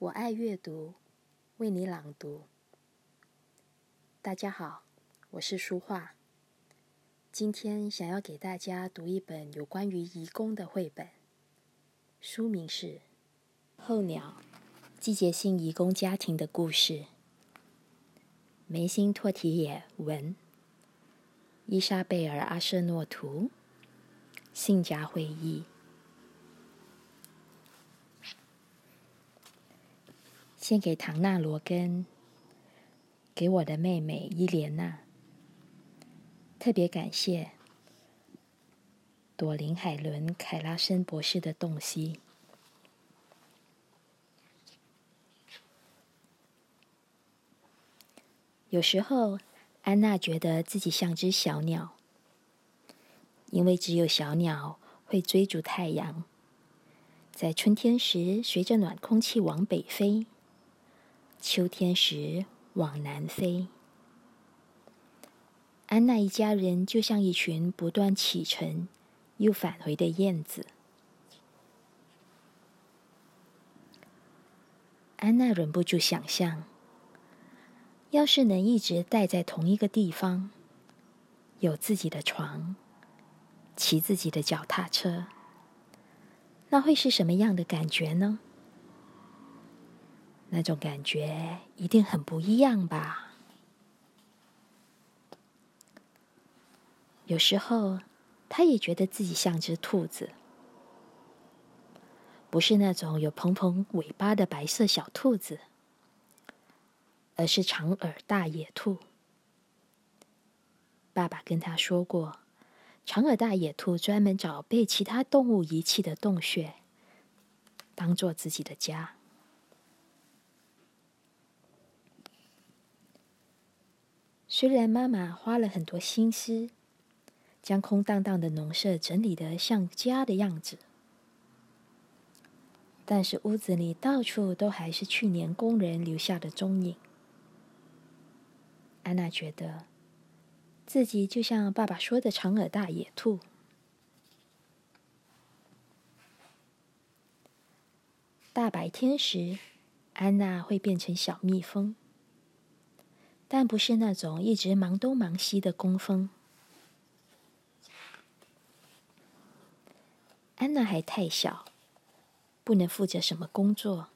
我爱阅读，为你朗读。大家好，我是书画。今天想要给大家读一本有关于移工的绘本，书名是《候鸟：季节性移工家庭的故事》。梅辛托提也文，伊莎贝尔阿舍诺图，信札会议。献给唐纳罗根，给我的妹妹伊莲娜。特别感谢朵琳海伦凯拉森博士的洞悉。有时候，安娜觉得自己像只小鸟，因为只有小鸟会追逐太阳，在春天时随着暖空气往北飞。秋天时往南飞，安娜一家人就像一群不断启程又返回的燕子。安娜忍不住想象，要是能一直待在同一个地方，有自己的床，骑自己的脚踏车，那会是什么样的感觉呢？那种感觉一定很不一样吧？有时候，他也觉得自己像只兔子，不是那种有蓬蓬尾巴的白色小兔子，而是长耳大野兔。爸爸跟他说过，长耳大野兔专门找被其他动物遗弃的洞穴，当做自己的家。虽然妈妈花了很多心思，将空荡荡的农舍整理得像家的样子，但是屋子里到处都还是去年工人留下的踪影。安娜觉得自己就像爸爸说的长耳大野兔。大白天时，安娜会变成小蜜蜂。但不是那种一直忙东忙西的工蜂。安娜还太小，不能负责什么工作，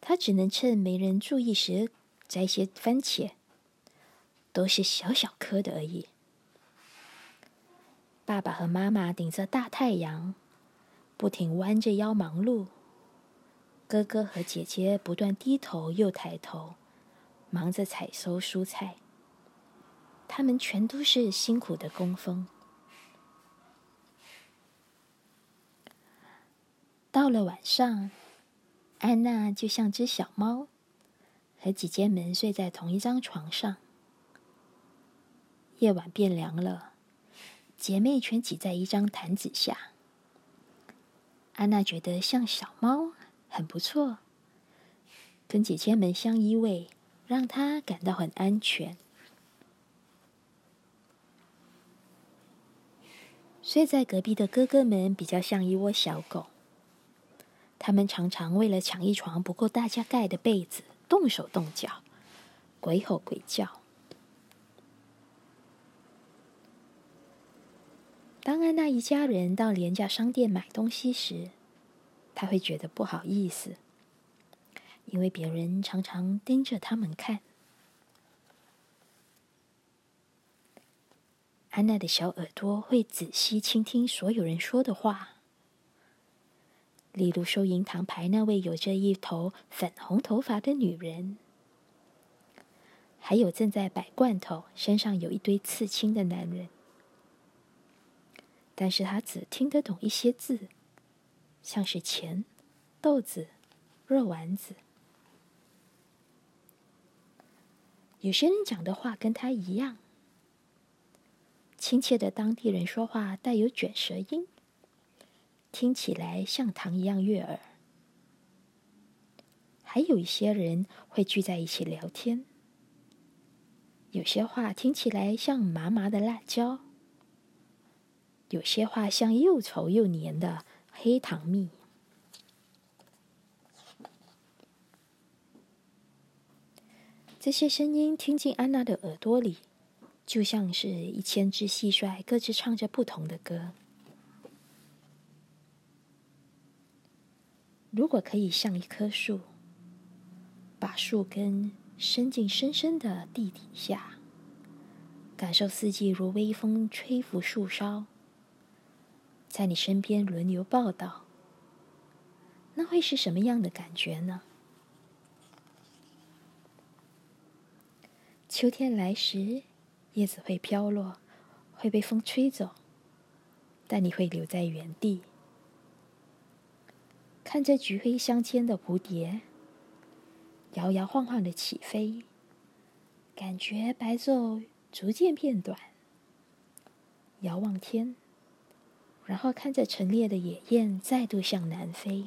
她只能趁没人注意时摘些番茄，都是小小颗的而已。爸爸和妈妈顶着大太阳，不停弯着腰忙碌，哥哥和姐姐不断低头又抬头。忙着采收蔬菜，他们全都是辛苦的工蜂。到了晚上，安娜就像只小猫，和姐姐们睡在同一张床上。夜晚变凉了，姐妹全挤在一张毯子下。安娜觉得像小猫很不错，跟姐姐们相依偎。让他感到很安全。睡在隔壁的哥哥们比较像一窝小狗，他们常常为了抢一床不够大家盖的被子，动手动脚，鬼吼鬼叫。当安娜一家人到廉价商店买东西时，他会觉得不好意思。因为别人常常盯着他们看，安娜的小耳朵会仔细倾听所有人说的话，例如收银堂牌那位有着一头粉红头发的女人，还有正在摆罐头、身上有一堆刺青的男人。但是他只听得懂一些字，像是钱、豆子、肉丸子。有些人讲的话跟他一样，亲切的当地人说话带有卷舌音，听起来像糖一样悦耳。还有一些人会聚在一起聊天，有些话听起来像麻麻的辣椒，有些话像又稠又黏的黑糖蜜。这些声音听进安娜的耳朵里，就像是一千只蟋蟀各自唱着不同的歌。如果可以像一棵树，把树根伸进深深的地底下，感受四季如微风吹拂树梢，在你身边轮流报道，那会是什么样的感觉呢？秋天来时，叶子会飘落，会被风吹走，但你会留在原地，看着橘黑相间的蝴蝶摇摇晃晃的起飞，感觉白昼逐渐变短。遥望天，然后看着陈列的野雁再度向南飞。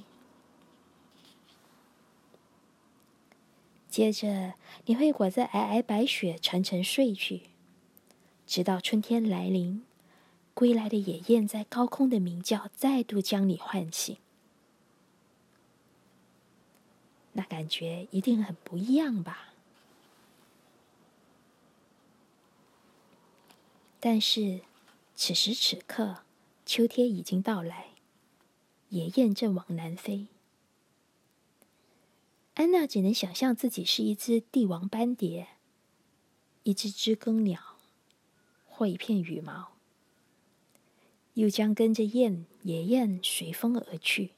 接着，你会裹在皑皑白雪，沉沉睡去，直到春天来临，归来的野雁在高空的鸣叫，再度将你唤醒。那感觉一定很不一样吧？但是，此时此刻，秋天已经到来，野雁正往南飞。安娜只能想象自己是一只帝王斑蝶，一只知更鸟，或一片羽毛，又将跟着雁、野雁随风而去。